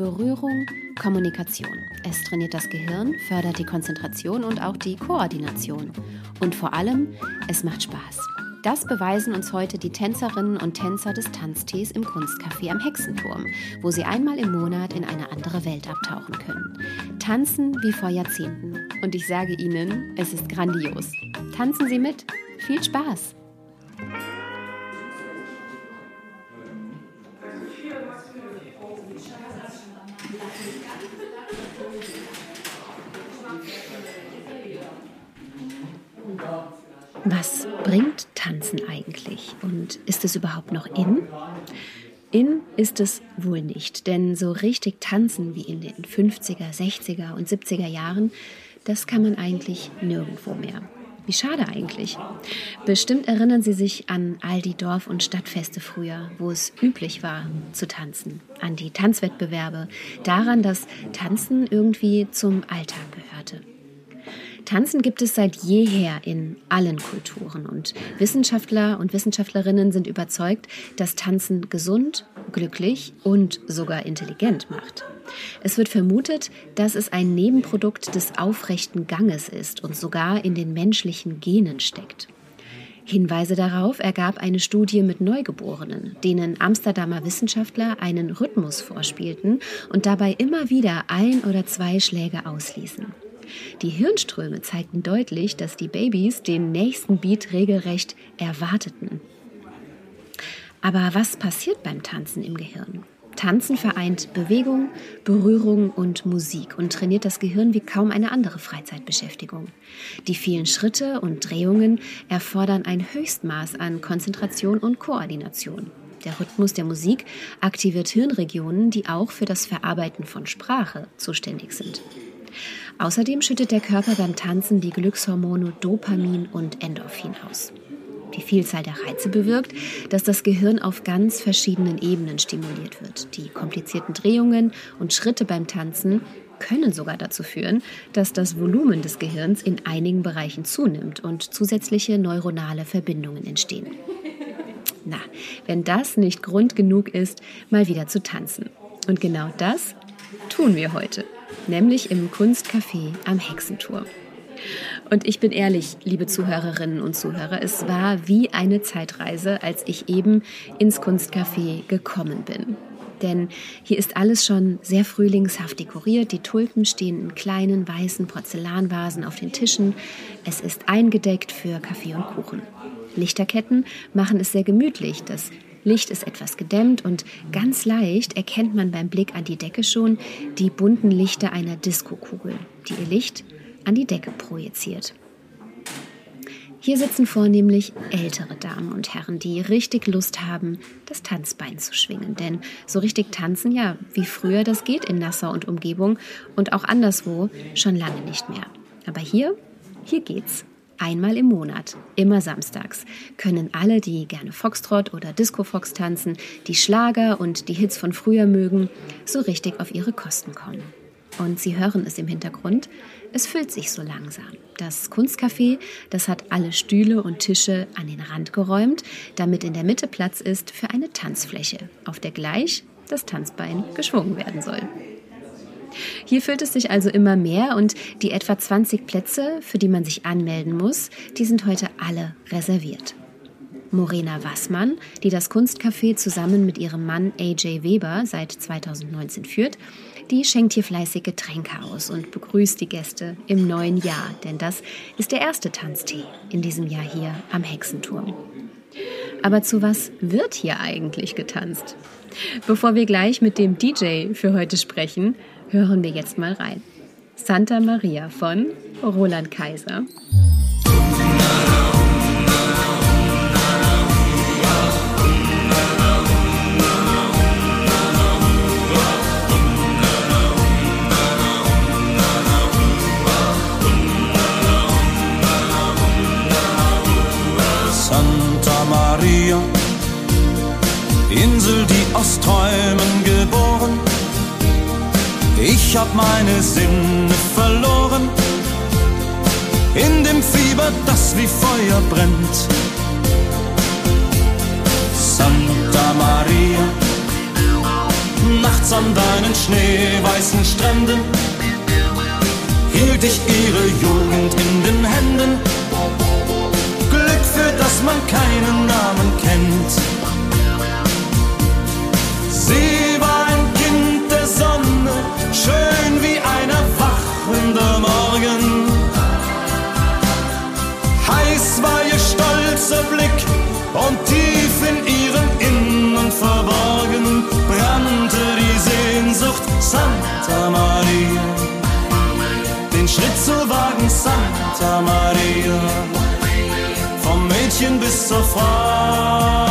Berührung, Kommunikation. Es trainiert das Gehirn, fördert die Konzentration und auch die Koordination. Und vor allem, es macht Spaß. Das beweisen uns heute die Tänzerinnen und Tänzer des Tanztees im Kunstcafé am Hexenturm, wo sie einmal im Monat in eine andere Welt abtauchen können. Tanzen wie vor Jahrzehnten. Und ich sage Ihnen, es ist grandios. Tanzen Sie mit. Viel Spaß! Was bringt Tanzen eigentlich und ist es überhaupt noch in? In ist es wohl nicht, denn so richtig tanzen wie in den 50er, 60er und 70er Jahren, das kann man eigentlich nirgendwo mehr. Wie schade eigentlich. Bestimmt erinnern Sie sich an all die Dorf- und Stadtfeste früher, wo es üblich war zu tanzen, an die Tanzwettbewerbe, daran, dass Tanzen irgendwie zum Alltag gehörte. Tanzen gibt es seit jeher in allen Kulturen und Wissenschaftler und Wissenschaftlerinnen sind überzeugt, dass Tanzen gesund, glücklich und sogar intelligent macht. Es wird vermutet, dass es ein Nebenprodukt des aufrechten Ganges ist und sogar in den menschlichen Genen steckt. Hinweise darauf ergab eine Studie mit Neugeborenen, denen Amsterdamer Wissenschaftler einen Rhythmus vorspielten und dabei immer wieder ein oder zwei Schläge ausließen. Die Hirnströme zeigten deutlich, dass die Babys den nächsten Beat regelrecht erwarteten. Aber was passiert beim Tanzen im Gehirn? Tanzen vereint Bewegung, Berührung und Musik und trainiert das Gehirn wie kaum eine andere Freizeitbeschäftigung. Die vielen Schritte und Drehungen erfordern ein Höchstmaß an Konzentration und Koordination. Der Rhythmus der Musik aktiviert Hirnregionen, die auch für das Verarbeiten von Sprache zuständig sind. Außerdem schüttet der Körper beim Tanzen die Glückshormone Dopamin und Endorphin aus. Die Vielzahl der Reize bewirkt, dass das Gehirn auf ganz verschiedenen Ebenen stimuliert wird. Die komplizierten Drehungen und Schritte beim Tanzen können sogar dazu führen, dass das Volumen des Gehirns in einigen Bereichen zunimmt und zusätzliche neuronale Verbindungen entstehen. Na, wenn das nicht Grund genug ist, mal wieder zu tanzen. Und genau das tun wir heute nämlich im Kunstcafé am Hexenturm. Und ich bin ehrlich, liebe Zuhörerinnen und Zuhörer, es war wie eine Zeitreise, als ich eben ins Kunstcafé gekommen bin. Denn hier ist alles schon sehr frühlingshaft dekoriert. Die Tulpen stehen in kleinen weißen Porzellanvasen auf den Tischen. Es ist eingedeckt für Kaffee und Kuchen. Lichterketten machen es sehr gemütlich. Das Licht ist etwas gedämmt und ganz leicht erkennt man beim Blick an die Decke schon die bunten Lichter einer Diskokugel, die ihr Licht an die Decke projiziert. Hier sitzen vornehmlich ältere Damen und Herren, die richtig Lust haben, das Tanzbein zu schwingen. Denn so richtig tanzen, ja, wie früher, das geht in Nassau und Umgebung und auch anderswo schon lange nicht mehr. Aber hier, hier geht's. Einmal im Monat, immer samstags, können alle, die gerne Foxtrot oder Disco-Fox tanzen, die Schlager und die Hits von früher mögen, so richtig auf ihre Kosten kommen. Und Sie hören es im Hintergrund, es füllt sich so langsam. Das Kunstcafé, das hat alle Stühle und Tische an den Rand geräumt, damit in der Mitte Platz ist für eine Tanzfläche, auf der gleich das Tanzbein geschwungen werden soll. Hier füllt es sich also immer mehr und die etwa 20 Plätze, für die man sich anmelden muss, die sind heute alle reserviert. Morena Wassmann, die das Kunstcafé zusammen mit ihrem Mann AJ Weber seit 2019 führt, die schenkt hier fleißig Getränke aus und begrüßt die Gäste im neuen Jahr, denn das ist der erste Tanztee in diesem Jahr hier am Hexenturm. Aber zu was wird hier eigentlich getanzt? Bevor wir gleich mit dem DJ für heute sprechen, hören wir jetzt mal rein. Santa Maria von Roland Kaiser. Träumen geboren. Ich hab meine Sinne verloren. In dem Fieber, das wie Feuer brennt. Santa Maria, nachts an deinen schneeweißen Stränden hielt ich ihre Jugend in den Händen. Glück für das man keinen Namen kennt. Sie war ein Kind der Sonne, schön wie ein erwachender Morgen. Heiß war ihr stolzer Blick und tief in ihrem Innern verborgen brannte die Sehnsucht Santa Maria. Den Schritt zu wagen, Santa Maria, vom Mädchen bis zur Frau.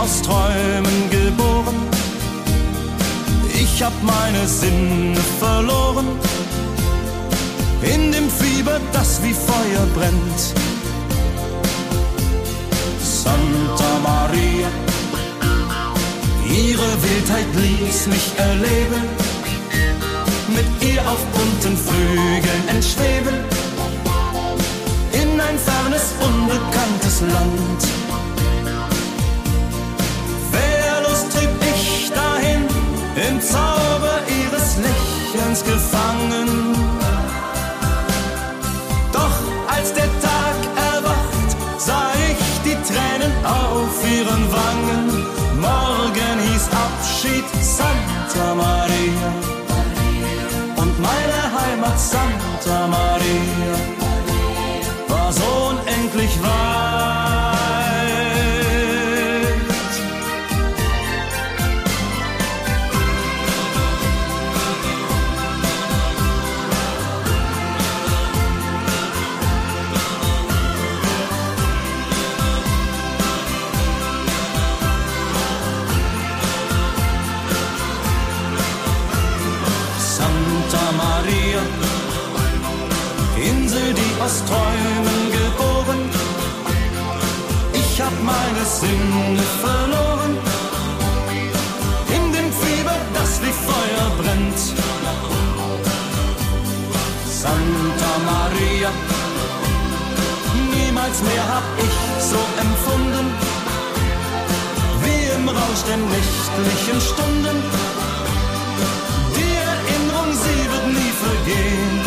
Aus Träumen geboren. Ich hab meine Sinne verloren in dem Fieber, das wie Feuer brennt. Santa Maria, ihre Wildheit ließ mich erleben, mit ihr auf bunten Flügeln entschweben in ein fernes, unbekanntes Land. Im Zauber ihres Lächelns gefangen. Doch als der Tag erwacht, sah ich die Tränen auf ihren Wangen. Morgen hieß Abschied Santa Maria und meine Heimat Santa Maria war so unendlich weit. Sinne verloren in dem Fieber, das wie Feuer brennt. Santa Maria, niemals mehr hab ich so empfunden wie im Rausch der nächtlichen Stunden. Die Erinnerung, sie wird nie vergehen.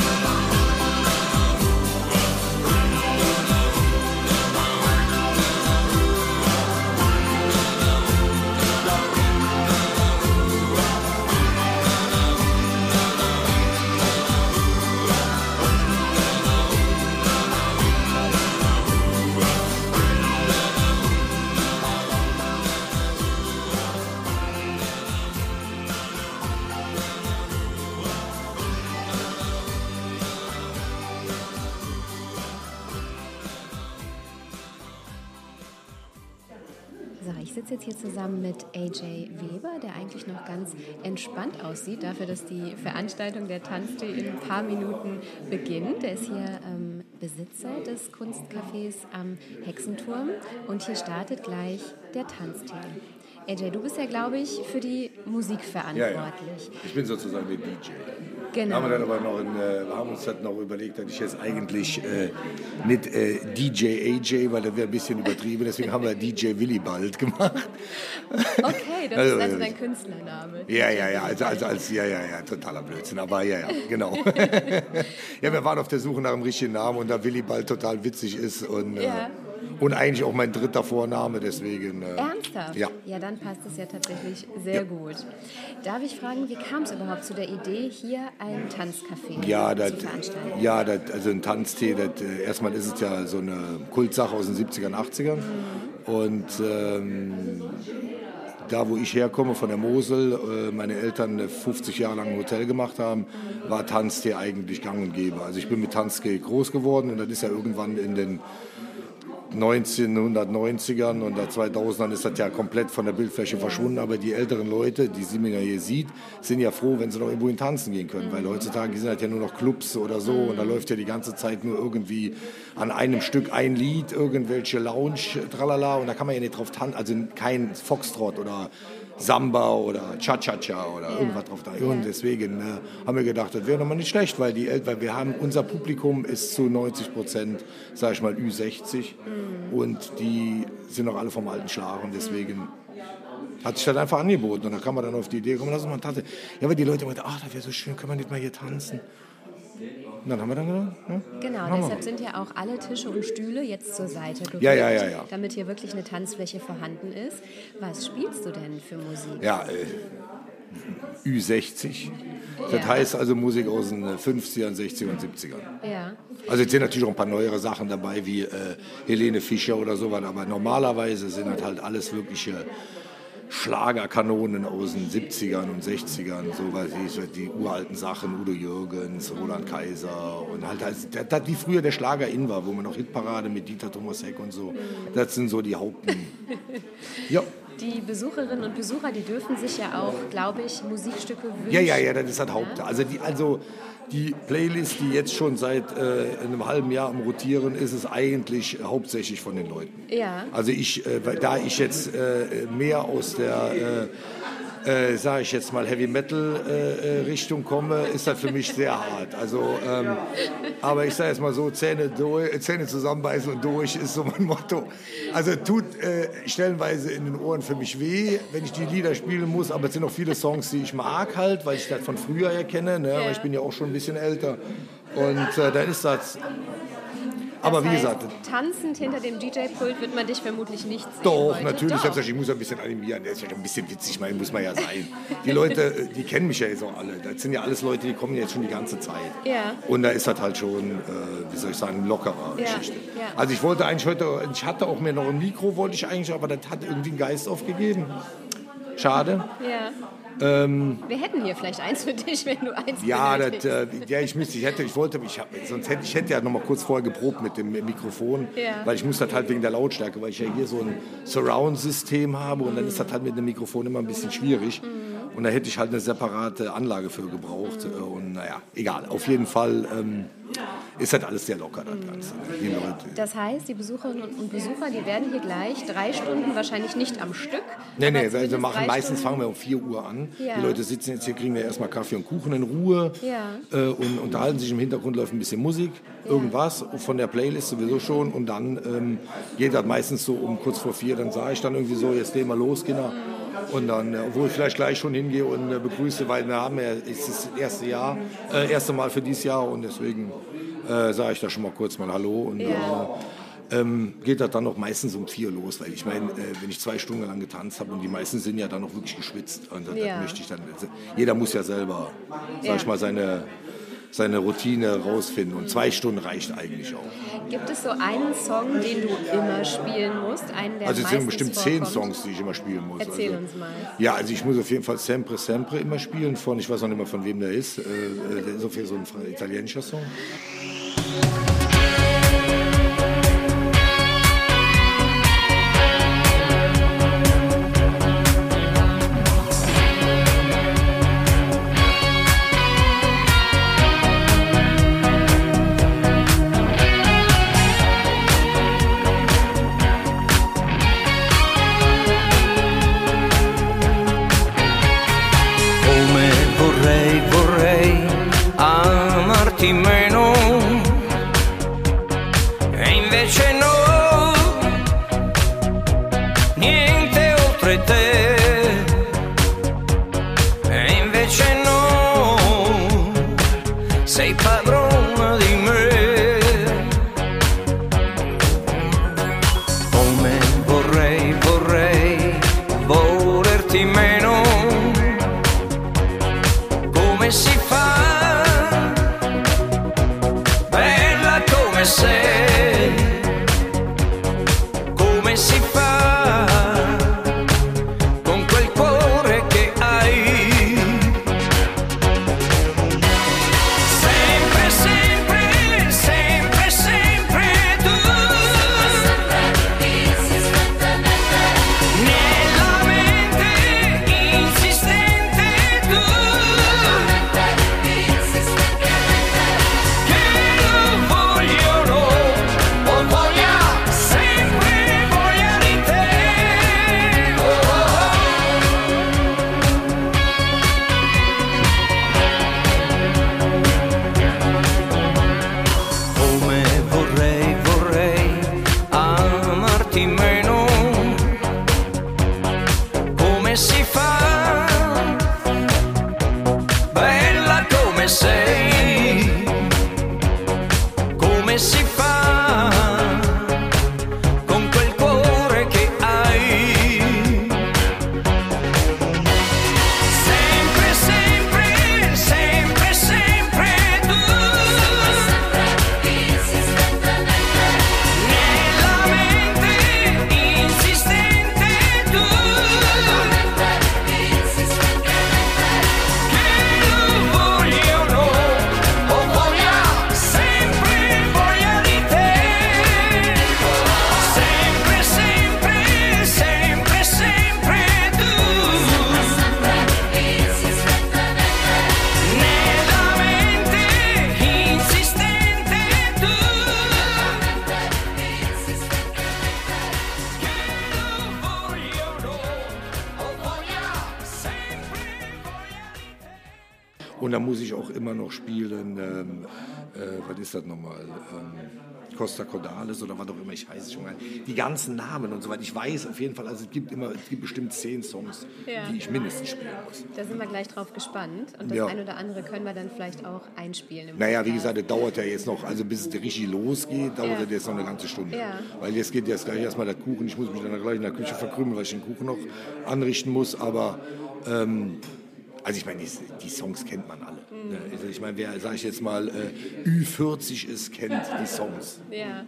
Zusammen mit AJ Weber, der eigentlich noch ganz entspannt aussieht, dafür, dass die Veranstaltung der Tanztee in ein paar Minuten beginnt. Er ist hier ähm, Besitzer des Kunstcafés am Hexenturm und hier startet gleich der Tanztee. AJ, du bist ja, glaube ich, für die Musik verantwortlich. Ja, ja. Ich bin sozusagen der DJ. Genau. Haben wir, dann aber noch in, äh, haben uns dann noch überlegt, dass ich jetzt eigentlich äh, nicht äh, DJ AJ, weil das wäre ein bisschen übertrieben, deswegen haben wir DJ Willibald gemacht. Okay, das Also, ist also äh, dein Künstlername. Ja, ja, ja, also, also als, ja, ja, ja, totaler Blödsinn, aber ja, ja, genau. ja, wir waren auf der Suche nach einem richtigen Namen und da Willibald total witzig ist und, äh, Ja. Und eigentlich auch mein dritter Vorname, deswegen. Äh, Ernsthaft? Ja. Ja, dann passt es ja tatsächlich sehr Ja. gut. Darf ich fragen, wie kam es überhaupt zu der Idee, hier ein Tanzcafé Ja, das, zu veranstalten? ja das, also ein Tanztee, das, äh, erstmal ist es ja so eine Kultsache aus den 70ern, 80ern. Und ähm, da, wo ich herkomme, von der Mosel, äh, meine Eltern äh, 50 Jahre lang ein Hotel gemacht haben, war Tanztee eigentlich gang und gäbe. Also ich bin mit Tanztee groß geworden und das ist ja irgendwann in den 1990ern und der 2000ern ist das ja komplett von der Bildfläche verschwunden. Aber die älteren Leute, die sie mir hier sieht, sind ja froh, wenn sie noch irgendwo in tanzen gehen können. Weil heutzutage sind das ja nur noch Clubs oder so und da läuft ja die ganze Zeit nur irgendwie an einem Stück ein Lied, irgendwelche Lounge, tralala. Und da kann man ja nicht drauf tanzen, also kein Foxtrot oder Samba oder Cha-Cha-Cha oder ja. irgendwas drauf da. Und deswegen äh, haben wir gedacht, das wäre nochmal nicht schlecht, weil, die, weil wir haben, unser Publikum ist zu 90 Prozent, sage ich mal, Ü60 mhm. und die sind noch alle vom alten Schlag und deswegen hat sich das einfach angeboten und da kam man dann auf die Idee, komm, lass uns mal tanzen. Ja, weil die Leute meinten, ach, das wäre so schön, können wir nicht mal hier tanzen. Dann haben wir dann gedacht, ja, Genau, deshalb sind ja auch alle Tische und Stühle jetzt zur Seite gerückt, ja, ja, ja, ja. damit hier wirklich eine Tanzfläche vorhanden ist. Was spielst du denn für Musik? Ja, äh, Ü60. Das ja. heißt also Musik aus den 50ern, 60ern und 70ern. Ja. Also jetzt sind natürlich auch ein paar neuere Sachen dabei, wie äh, Helene Fischer oder sowas, aber normalerweise sind das halt alles wirkliche Schlagerkanonen aus den 70ern und 60ern, so was ich, die uralten Sachen, Udo Jürgens, Roland Kaiser und halt, also, das, wie früher der Schlager in war, wo man noch Hitparade mit Dieter Thomas Heck und so, das sind so die Haupten. ja. Die Besucherinnen und Besucher, die dürfen sich ja auch, glaube ich, Musikstücke wünschen. Ja, ja, ja, das ist das Haupt. Also, die, also die Playlist, die jetzt schon seit äh, einem halben Jahr am Rotieren ist, ist eigentlich hauptsächlich von den Leuten. Ja. Also ich, äh, da ich jetzt äh, mehr aus der äh, sage ich jetzt mal, Heavy Metal äh, äh, Richtung komme, ist das für mich sehr hart. Also, ähm, aber ich sage jetzt mal so, Zähne, durch, Zähne zusammenbeißen und durch ist so mein Motto. Also tut äh, stellenweise in den Ohren für mich weh, wenn ich die Lieder spielen muss, aber es sind auch viele Songs, die ich mag halt, weil ich das von früher her kenne, ne? Ja. ich bin ja auch schon ein bisschen älter. Und äh, dann ist das aber wie heißt, gesagt. Tanzend hinter dem DJ-Pult wird man dich vermutlich nicht sehen. Doch, heute. natürlich. Doch. Ich muss ja ein bisschen animieren. Der ist ja ein bisschen witzig, mein, muss man ja sein. Die Leute, die kennen mich ja jetzt auch alle. Das sind ja alles Leute, die kommen jetzt schon die ganze Zeit. Ja. Und da ist das halt schon, äh, wie soll ich sagen, lockerer ja. Geschichte. Ja. Also ich wollte eigentlich heute, ich hatte auch mir noch ein Mikro, wollte ich eigentlich, aber das hat irgendwie einen Geist aufgegeben. Schade. Ja. Ähm, Wir hätten hier vielleicht eins für dich, wenn du eins ja, das, äh, ja, ich müsste, ich hätte, ich wollte, ich hab, sonst hätte ich hätte ja noch mal kurz vorher geprobt mit dem Mikrofon, ja. weil ich muss das halt wegen der Lautstärke, weil ich ja hier so ein Surround-System habe und dann ist das halt mit dem Mikrofon immer ein bisschen schwierig. Mhm. Und da hätte ich halt eine separate Anlage für gebraucht. Mhm. Und naja, egal. Auf jeden Fall. Ähm, ist halt alles sehr locker, das Ganze. Leute. Das heißt, die Besucherinnen und Besucher, die werden hier gleich drei Stunden, wahrscheinlich nicht am Stück. Nee, nee, wir machen, meistens fangen wir um 4 Uhr an. Ja. Die Leute sitzen jetzt hier, kriegen wir erstmal Kaffee und Kuchen in Ruhe ja. äh, und unterhalten sich. Im Hintergrund läuft ein bisschen Musik, irgendwas von der Playlist sowieso schon. Und dann ähm, geht das meistens so um kurz vor vier, dann sage ich dann irgendwie so, jetzt gehen wir los, Kinder. Und dann, äh, obwohl ich vielleicht gleich schon hingehe und äh, begrüße, weil wir haben ja, es ist das erste Jahr, äh, erste Mal für dieses Jahr und deswegen äh, sage ich da schon mal kurz mal Hallo. Und ja. äh, ähm, geht das dann auch meistens um vier los, weil ich meine, äh, wenn ich zwei Stunden lang getanzt habe und die meisten sind ja dann noch wirklich geschwitzt, und das, ja. das möchte ich dann, also, jeder muss ja selber, sag ich mal, seine seine Routine rausfinden. Und zwei Stunden reicht eigentlich auch. Gibt es so einen Song, den du immer spielen musst? Einen, der also es sind bestimmt vorkommt? zehn Songs, die ich immer spielen muss. Erzähl also, uns mal. Ja, also ich muss auf jeden Fall Sempre Sempre immer spielen von, ich weiß noch nicht mehr von wem der ist. Äh, äh der ist auf jeden Fall so ein italienischer Song. Auch immer noch spielen, ähm, äh, was ist das nochmal? Ähm, Costa Cordalis oder was auch immer, ich weiß es schon nicht. Die ganzen Namen und so weiter. Ich weiß auf jeden Fall, also es gibt immer, es gibt bestimmt zehn Songs, Ja. die ich mindestens spielen muss. Da sind wir gleich drauf gespannt. Und das Ja. ein oder andere können wir dann vielleicht auch einspielen. Im Naja, wie gesagt, das dauert ja jetzt noch, also bis es richtig losgeht, dauert Ja. das jetzt noch eine ganze Stunde. Ja. Weil jetzt geht jetzt gleich erstmal der Kuchen, ich muss mich dann gleich in der Küche verkrümmeln, weil ich den Kuchen noch anrichten muss, aber ähm, also ich meine, die, die Songs kennt man alle. Ne? Also ich meine, wer, sage ich jetzt mal, äh, Ü40 ist, kennt die Songs. Ja.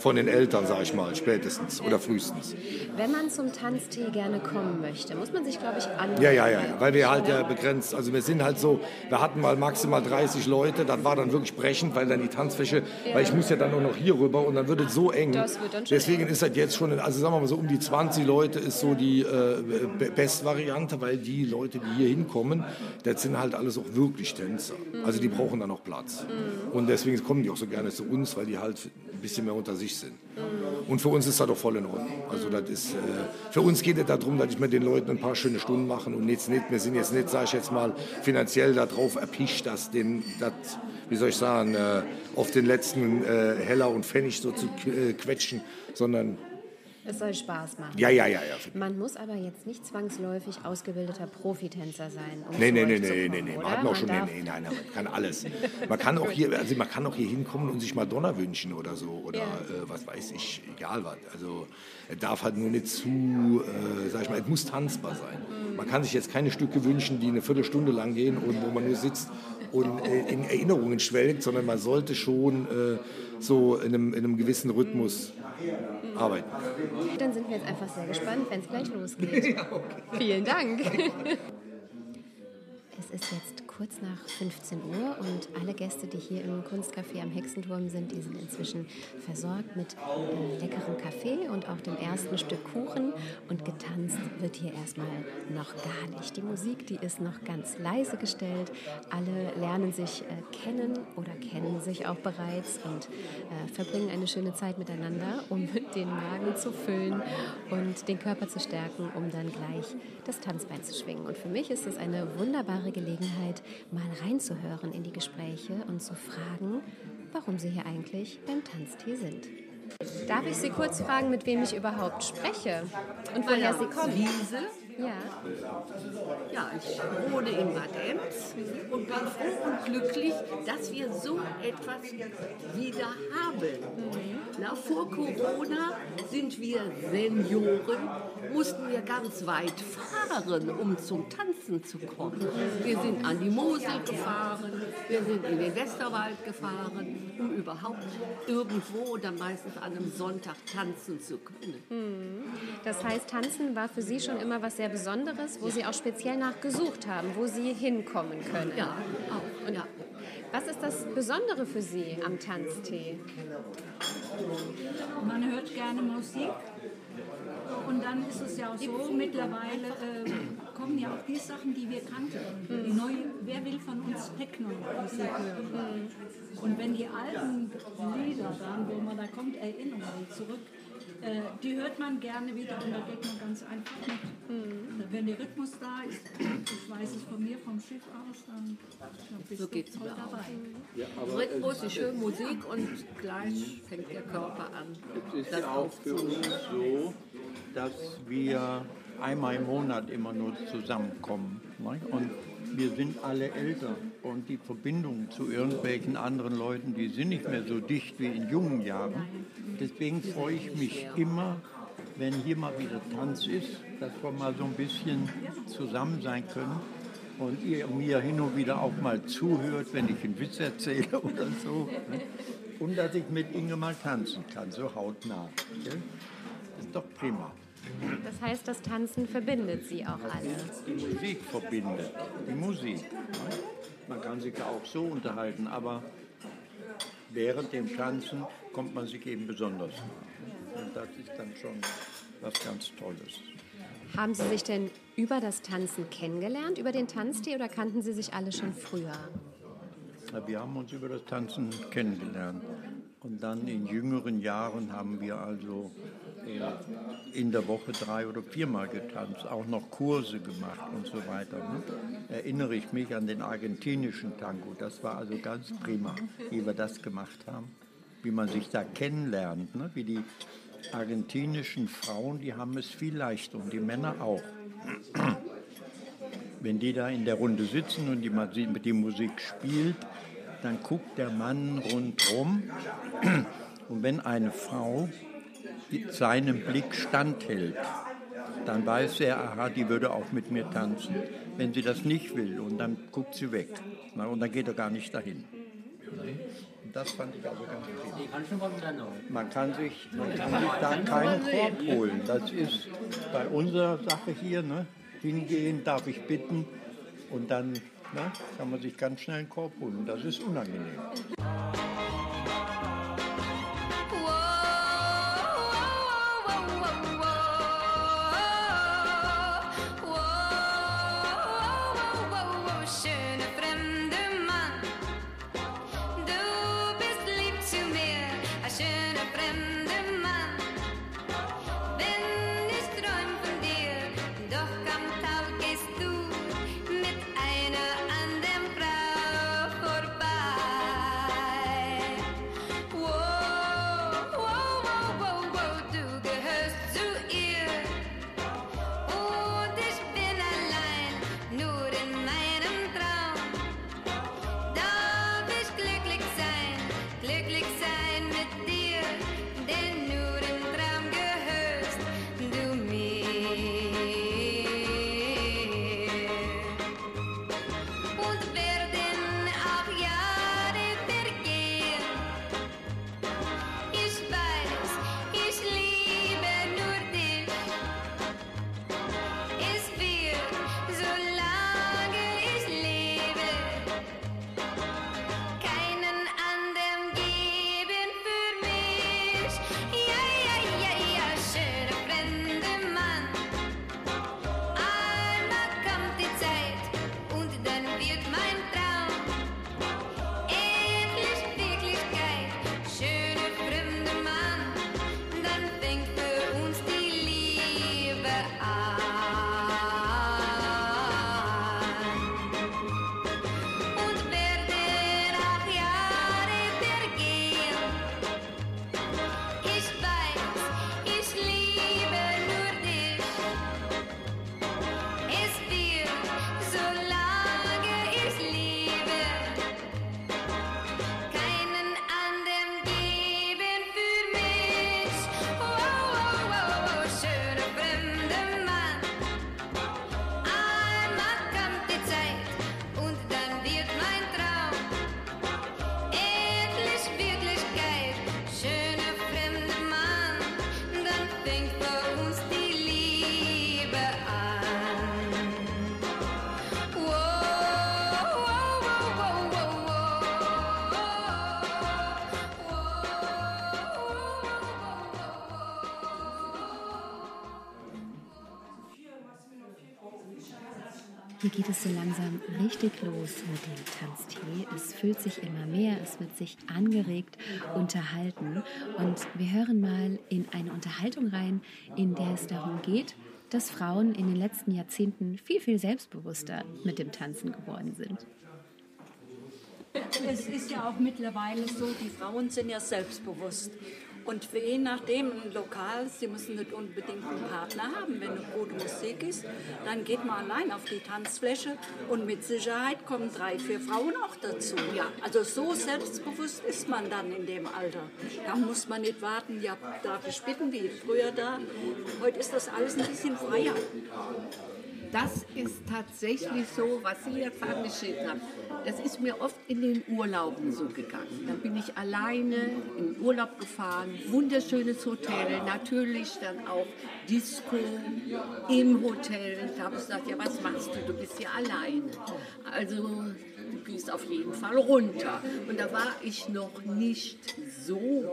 Von den Eltern, sage ich mal, spätestens oder frühestens. Wenn man zum Tanztee gerne kommen möchte, muss man sich, glaube ich, anmelden. Ja, ja, ja, ja, weil wir halt ja begrenzt, also wir sind halt so, wir hatten mal maximal 30 Leute, das war dann wirklich brechend, weil dann die Tanzfläche, weil ich muss ja dann nur noch hier rüber und dann wird es so eng. Das wird dann schon Deswegen ist das jetzt schon, also sagen wir mal so um die 20 Leute ist so die äh, Be- Bestvariante, weil die Leute, die hier hinkommen, das sind halt alles auch wirklich Tänzer. Also die brauchen dann auch Platz. Und deswegen kommen die auch so gerne zu uns, weil die halt ein bisschen mehr unter sich sind. Und für uns ist das doch voll in Ordnung. Also das ist, äh, für uns geht es darum, dass ich mit den Leuten ein paar schöne Stunden machen und jetzt nicht, wir sind jetzt nicht, sage ich jetzt mal, finanziell darauf erpicht, dass den, das, wie soll ich sagen, äh, auf den letzten äh, Heller und Pfennig so zu äh, quetschen, sondern Es soll Spaß machen. ja, ja, ja, ja. Man muss aber jetzt nicht zwangsläufig ausgebildeter Profitänzer sein. Um Nee, nee, nee, nee, nee, nee. Man hat noch schon, nee, nee, nein, nein, man kann alles. Man kann auch hier, also man kann auch hier hinkommen und sich Madonna wünschen oder so oder Ja. äh, was weiß ich, egal was. Also es darf halt nur nicht zu, äh, sag ich mal, es muss tanzbar sein. Man kann sich jetzt keine Stücke wünschen, die eine Viertelstunde lang gehen und wo man nur sitzt und äh, in Erinnerungen schwelgt, sondern man sollte schon äh, so in einem, in einem gewissen Rhythmus arbeiten. Dann sind wir jetzt einfach sehr gespannt, wenn es gleich losgeht. Vielen Dank. Es ist jetzt kurz nach 15 Uhr und alle Gäste, die hier im Kunstcafé am Hexenturm sind, die sind inzwischen versorgt mit äh, leckerem Kaffee und auch dem ersten Stück Kuchen. Und getanzt wird hier erstmal noch gar nicht. Die Musik, die ist noch ganz leise gestellt. Alle lernen sich äh, kennen oder kennen sich auch bereits und äh, verbringen eine schöne Zeit miteinander, um den Magen zu füllen und den Körper zu stärken, um dann gleich das Tanzbein zu schwingen. Und für mich ist es eine wunderbare Gelegenheit, mal reinzuhören in die Gespräche und zu fragen, warum Sie hier eigentlich beim Tanztee sind. Darf ich Sie kurz fragen, mit wem ich überhaupt spreche und woher Sie kommen? Wiese. Ja. Ja, ich wohne in Bad Ems und bin froh und glücklich, dass wir so etwas wieder haben. Na, vor Corona sind wir Senioren, mussten wir ganz weit fahren, um zum Tanzen zu kommen. Wir sind an die Mosel gefahren, wir sind in den Westerwald gefahren, um überhaupt irgendwo oder meistens an einem Sonntag tanzen zu können. Das heißt, Tanzen war für Sie schon immer was sehr Besonderes, wo Sie auch speziell nachgesucht haben, wo Sie hinkommen können. Ja, auch. Und ja. Was ist das Besondere für Sie am Tanztee? Man hört gerne Musik. Und dann ist es ja auch so, mittlerweile äh, kommen ja auch die Sachen, die wir kannten. Die neue, wer will von uns Techno-Musik hören? Und wenn die alten Lieder dann, wo man da kommt, Erinnerungen zurück, äh, die hört man gerne wieder und da geht man ganz einfach mit. Wenn der Rhythmus da ist, ich weiß es von mir vom Schiff aus, dann, dann bist So du geht's voll dabei. Rhythmus, die schöne Musik und gleich fängt der Körper an, Es ist das ja auch für uns so, dass wir einmal im Monat immer nur zusammenkommen. Ne? Und wir sind alle älter und die Verbindung zu irgendwelchen anderen Leuten, die sind nicht mehr so dicht wie in jungen Jahren. Deswegen freue ich mich immer, wenn hier mal wieder Tanz ist, dass wir mal so ein bisschen zusammen sein können und ihr mir hin und wieder auch mal zuhört, wenn ich einen Witz erzähle oder so. ne? Und dass ich mit Inge mal tanzen kann, so hautnah. gell? Ist doch prima. Das heißt, das Tanzen verbindet Sie auch alle. Die Musik verbindet. Die Musik. Man kann sich ja auch so unterhalten, aber während dem Tanzen kommt man sich eben besonders nah. Und das ist dann schon was ganz Tolles. Haben Sie sich denn über das Tanzen kennengelernt, über den Tanztee, oder kannten Sie sich alle schon früher? Ja, Wir haben uns über das Tanzen kennengelernt. Und dann in jüngeren Jahren haben wir also in der Woche drei oder viermal getanzt, auch noch Kurse gemacht und so weiter. Ne? Erinnere ich mich an den argentinischen Tango. Das war also ganz prima, wie wir das gemacht haben, wie man sich da kennenlernt, ne? wie die argentinischen Frauen, die haben es viel leichter und die Männer auch. Wenn die da in der Runde sitzen und die, die Musik spielt, dann guckt der Mann rundherum und wenn eine Frau seinem Blick standhält, dann weiß er, aha, die würde auch mit mir tanzen. Wenn sie das nicht will, und dann guckt sie weg. Und dann geht er gar nicht dahin. Das fand ich also ganz prima. Man kann sich, man kann sich da keinen Korb holen. Das ist bei unserer Sache hier, ne? hingehen, darf ich bitten und dann ne, kann man sich ganz schnell einen Korb holen. Und das ist unangenehm. Hier geht es so langsam richtig los mit dem Tanztee. Es füllt sich immer mehr, es wird sich angeregt unterhalten. Und wir hören mal in eine Unterhaltung rein, in der es darum geht, dass Frauen in den letzten Jahrzehnten viel, viel selbstbewusster mit dem Tanzen geworden sind. Es ist ja auch mittlerweile so, die Frauen sind ja selbstbewusst. Und je nachdem ein Lokal, Sie müssen nicht unbedingt einen Partner haben. Wenn eine gute Musik ist, dann geht man allein auf die Tanzfläche und mit Sicherheit kommen drei, vier Frauen auch dazu. Ja, also so selbstbewusst ist man dann in dem Alter. Da muss man nicht warten, ja, darf ich bitten, wie früher da. Heute ist das alles ein bisschen freier. Das ist tatsächlich so, was Sie jetzt angeschrieben haben. Das ist mir oft in den Urlauben so gegangen. Da bin ich alleine in Urlaub gefahren, wunderschönes Hotel, natürlich dann auch Disco im Hotel. Da habe ich gesagt, ja, was machst du? Du bist ja alleine. Also gehst auf jeden Fall runter. Und da war ich noch nicht so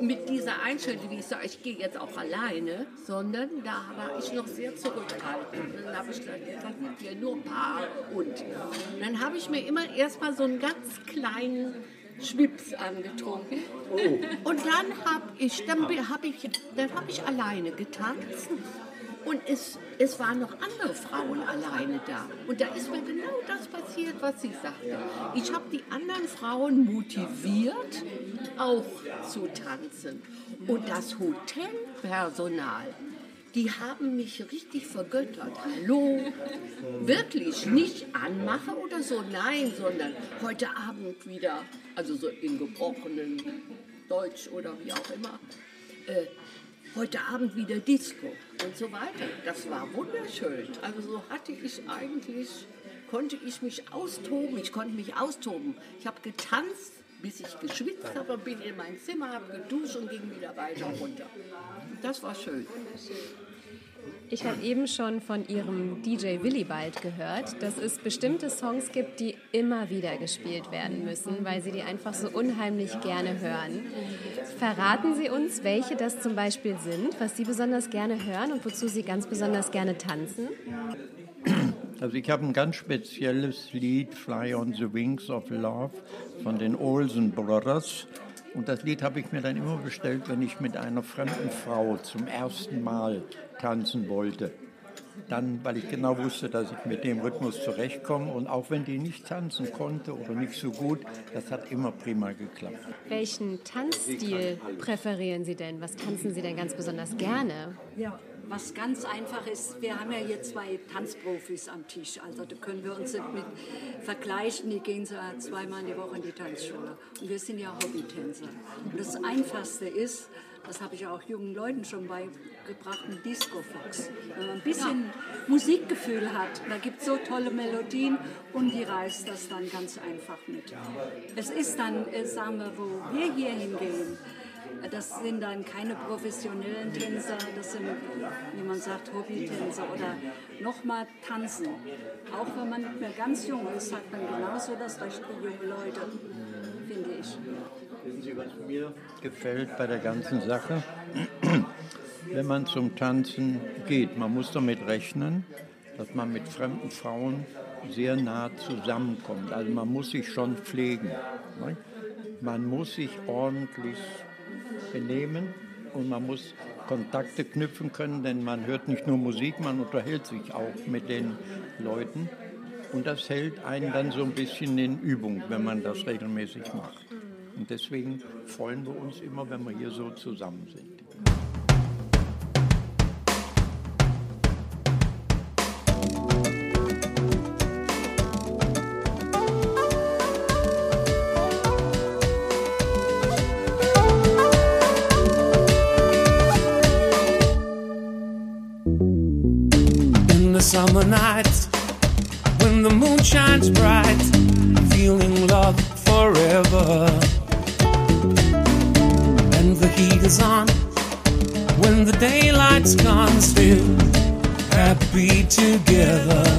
mit dieser Einstellung, wie ich sage, ich gehe jetzt auch alleine, sondern da war ich noch sehr zurückhaltend. Und dann habe ich gesagt, dann sind wir nur ein Paar und. Dann habe ich mir immer erstmal so einen ganz kleinen Schwips angetrunken. Und dann habe ich, dann habe ich, dann habe ich alleine getanzt. Und es, es waren noch andere Frauen alleine da. Und da ist mir genau das passiert, was sie sagte. Ich habe die anderen Frauen motiviert, auch zu tanzen. Und das Hotelpersonal, die haben mich richtig vergöttert. Hallo, wirklich nicht anmache oder so, nein, sondern heute Abend wieder, also so in gebrochenen Deutsch oder wie auch immer. Äh, heute Abend wieder Disco und so weiter. Das war wunderschön. Also so hatte ich eigentlich, konnte ich mich austoben. Ich konnte mich austoben. Ich habe getanzt, bis ich geschwitzt habe, bin in mein Zimmer, habe geduscht und ging wieder weiter runter. Das war schön. Ich habe eben schon von Ihrem DJ Willibald gehört, dass es bestimmte Songs gibt, die immer wieder gespielt werden müssen, weil Sie die einfach so unheimlich gerne hören. Verraten Sie uns, welche das zum Beispiel sind, was Sie besonders gerne hören und wozu Sie ganz besonders gerne tanzen? Also ich habe ein ganz spezielles Lied, Fly on the Wings of Love, von den Olsen Brothers. Und das Lied habe ich mir dann immer bestellt, wenn ich mit einer fremden Frau zum ersten Mal tanzen wollte. Dann, weil ich genau wusste, dass ich mit dem Rhythmus zurechtkomme und auch wenn die nicht tanzen konnte oder nicht so gut, das hat immer prima geklappt. Welchen Tanzstil präferieren Sie denn? Was tanzen Sie denn ganz besonders gerne? Ja, was ganz einfach ist, wir haben ja hier zwei Tanzprofis am Tisch, also da können wir uns nicht mit vergleichen, die gehen so zweimal in die Woche in die Tanzschule. Und wir sind ja Hobbytänzer. Und das Einfachste ist, das habe ich auch jungen Leuten schon beigebracht, ein Disco-Fox. Wenn man ein bisschen ja. Musikgefühl hat, da gibt es so tolle Melodien und die reißt das dann ganz einfach mit. Es ist dann, äh, sagen wir, wo wir hier hingehen, das sind dann keine professionellen Tänzer, das sind, wie man sagt, Hobbytänzer oder nochmal tanzen. Auch wenn man nicht mehr ganz jung ist, hat man genauso das Recht wie junge Leute, finde ich. Wissen Sie, was mir gefällt bei der ganzen Sache? Wenn man zum Tanzen geht, man muss damit rechnen, dass man mit fremden Frauen sehr nah zusammenkommt. Also man muss sich schon pflegen. Man muss sich ordentlich benehmen und man muss Kontakte knüpfen können, denn man hört nicht nur Musik, man unterhält sich auch mit den Leuten. Und das hält einen dann so ein bisschen in Übung, wenn man das regelmäßig macht. Und deswegen freuen wir uns immer, wenn wir hier so zusammen sind. When the moon shines bright, feeling love forever. And the heat is on when the daylight's gone, still happy together.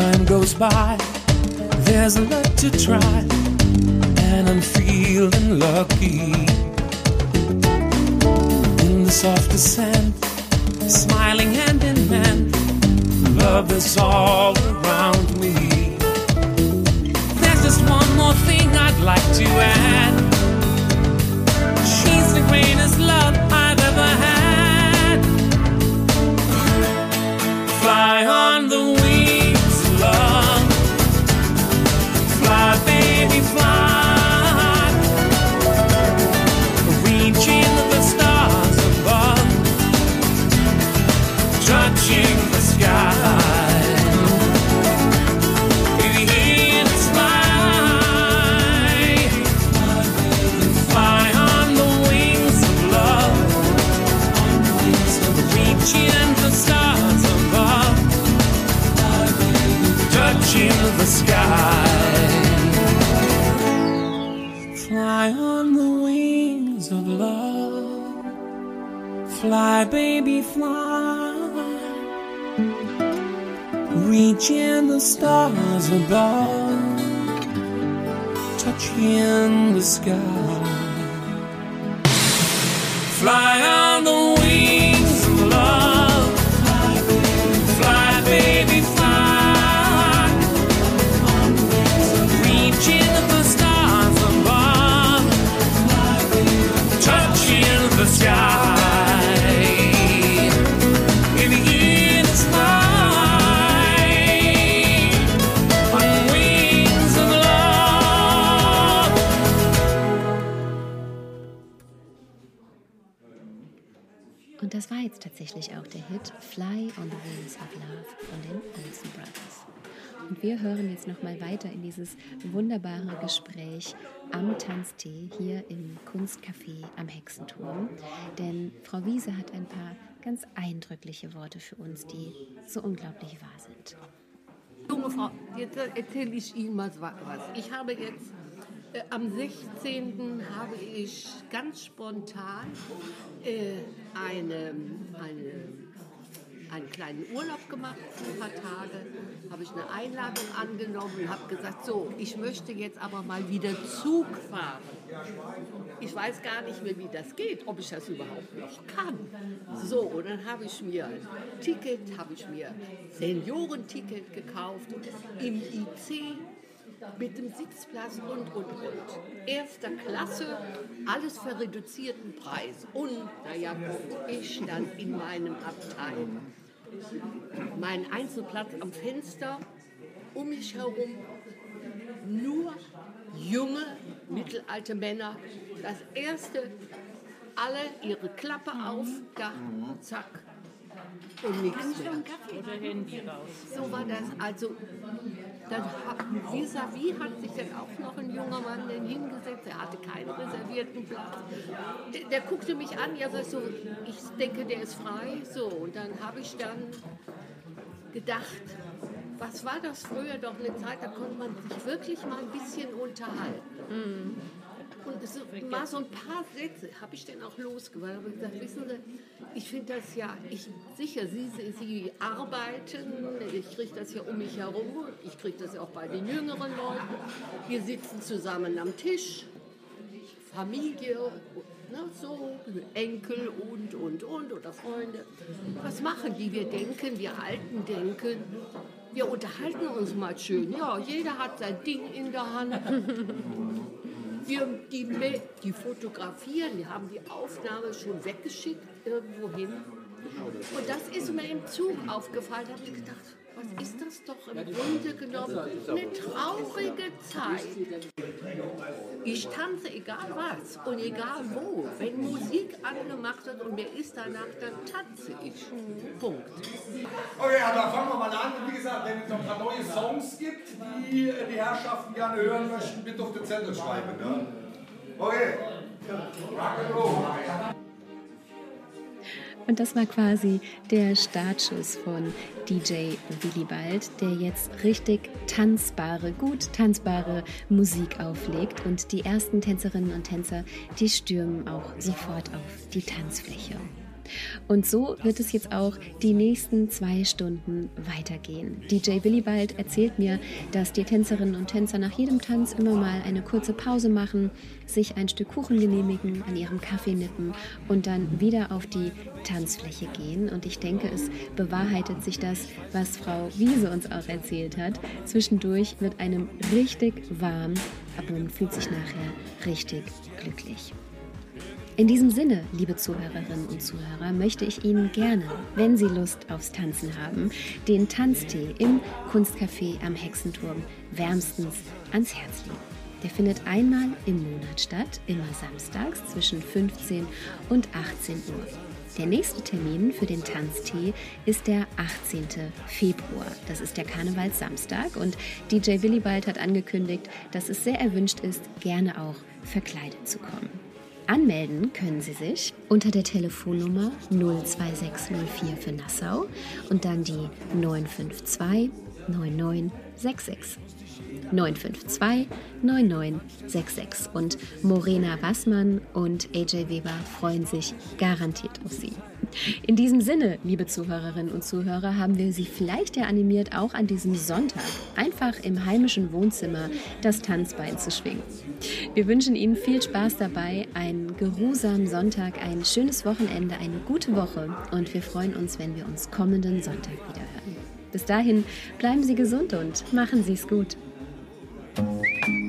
Time goes by, there's a lot to try, and I'm feeling lucky. In the soft descent, smiling hand in hand, love is all around me. There's just one more thing I'd like to add. She's the greatest love I've ever had. Fly on the the sky. Fly on the wings of love. Fly, baby, fly. Reaching the stars above. Touching the sky. Fly on the wings jetzt tatsächlich auch der Hit Fly on the Wings of Love von den Olsen Brothers. Und wir hören jetzt noch mal weiter in dieses wunderbare Gespräch am Tanztee hier im Kunstcafé am Hexenturm. Denn Frau Wiese hat ein paar ganz eindrückliche Worte für uns, die so unglaublich wahr sind. Junge Frau, jetzt erzähle ich Ihnen mal was. Ich habe jetzt am 16. habe ich ganz spontan äh, eine, eine, einen kleinen Urlaub gemacht ein paar Tage, habe ich eine Einladung angenommen und habe gesagt, so, ich möchte jetzt aber mal wieder Zug fahren. Ich weiß gar nicht mehr, wie das geht, ob ich das überhaupt noch kann. So, und dann habe ich mir ein Ticket, habe ich mir Seniorenticket gekauft im IC mit dem Sitzplatz und, und, und. Erster Klasse, alles für reduzierten Preis. Und, naja, ich stand in meinem Abteil. Mein Einzelplatz am Fenster, um mich herum nur junge, mittelalte Männer. Das erste, alle ihre Klappe auf, da, zack. Und nichts mehr. Oder Handy raus. So war das. Also, dann hat, vis-à-vis hat sich dann auch noch ein junger Mann dann hingesetzt. Er hatte keinen reservierten Platz. Der, der guckte mich an. Ja, sag so, ich denke, der ist frei. So, und dann habe ich dann gedacht, was war das früher doch eine Zeit, da konnte man sich wirklich mal ein bisschen unterhalten. Und es war so ein paar Sätze, habe ich dann auch losgeworden. habe gesagt, wissen Sie, ich finde das ja, ich, sicher, Sie, Sie, Sie arbeiten, ich kriege das ja um mich herum, ich kriege das ja auch bei den jüngeren Leuten. Wir sitzen zusammen am Tisch, Familie, ne, so, Enkel und, und, und oder Freunde. Was machen die? Wir denken, wir Alten denken, wir unterhalten uns mal schön. Ja, jeder hat sein Ding in der Hand. Wir, die, die fotografieren, die haben die Aufnahme schon weggeschickt irgendwo hin. Und das ist mir im Zug aufgefallen. Da habe ich gedacht, was ist das doch im Grunde genommen? Eine traurige Zeit. Ich tanze egal was und egal wo. Wenn Musik angemacht wird und mir ist danach, dann tanze ich. Punkt. Okay, aber fangen wir mal an. Paar neue Songs gibt, die äh, die Herrschaften gerne hören möchten, bitte auf den Zettel schreiben. Ne? Okay. Rock'n'Roll. Und das war quasi der Startschuss von DJ Willibald, der jetzt richtig tanzbare, gut tanzbare Musik auflegt. Und die ersten Tänzerinnen und Tänzer, die stürmen auch sofort auf die Tanzfläche. Und so wird es jetzt auch die nächsten zwei Stunden weitergehen. DJ Willibald erzählt mir, dass die Tänzerinnen und Tänzer nach jedem Tanz immer mal eine kurze Pause machen, sich ein Stück Kuchen genehmigen, an ihrem Kaffee nippen und dann wieder auf die Tanzfläche gehen. Und ich denke, es bewahrheitet sich das, was Frau Wiese uns auch erzählt hat. Zwischendurch wird einem richtig warm, aber man fühlt sich nachher richtig glücklich. In diesem Sinne, liebe Zuhörerinnen und Zuhörer, möchte ich Ihnen gerne, wenn Sie Lust aufs Tanzen haben, den Tanztee im Kunstcafé am Hexenturm wärmstens ans Herz legen. Der findet einmal im Monat statt, immer samstags zwischen 15 und 18 Uhr. Der nächste Termin für den Tanztee ist der 18. Februar. Das ist der Karnevalssamstag und DJ Willibald hat angekündigt, dass es sehr erwünscht ist, gerne auch verkleidet zu kommen. Anmelden können Sie sich unter der Telefonnummer 02604 für Nassau und dann die 952 9966. 952 9966. Und Morena Wassmann und AJ Weber freuen sich garantiert auf Sie. In diesem Sinne, liebe Zuhörerinnen und Zuhörer, haben wir Sie vielleicht ja animiert, auch an diesem Sonntag einfach im heimischen Wohnzimmer das Tanzbein zu schwingen. Wir wünschen Ihnen viel Spaß dabei, einen geruhsamen Sonntag, ein schönes Wochenende, eine gute Woche und wir freuen uns, wenn wir uns kommenden Sonntag wieder hören. Bis dahin bleiben Sie gesund und machen Sie es gut. Thank you.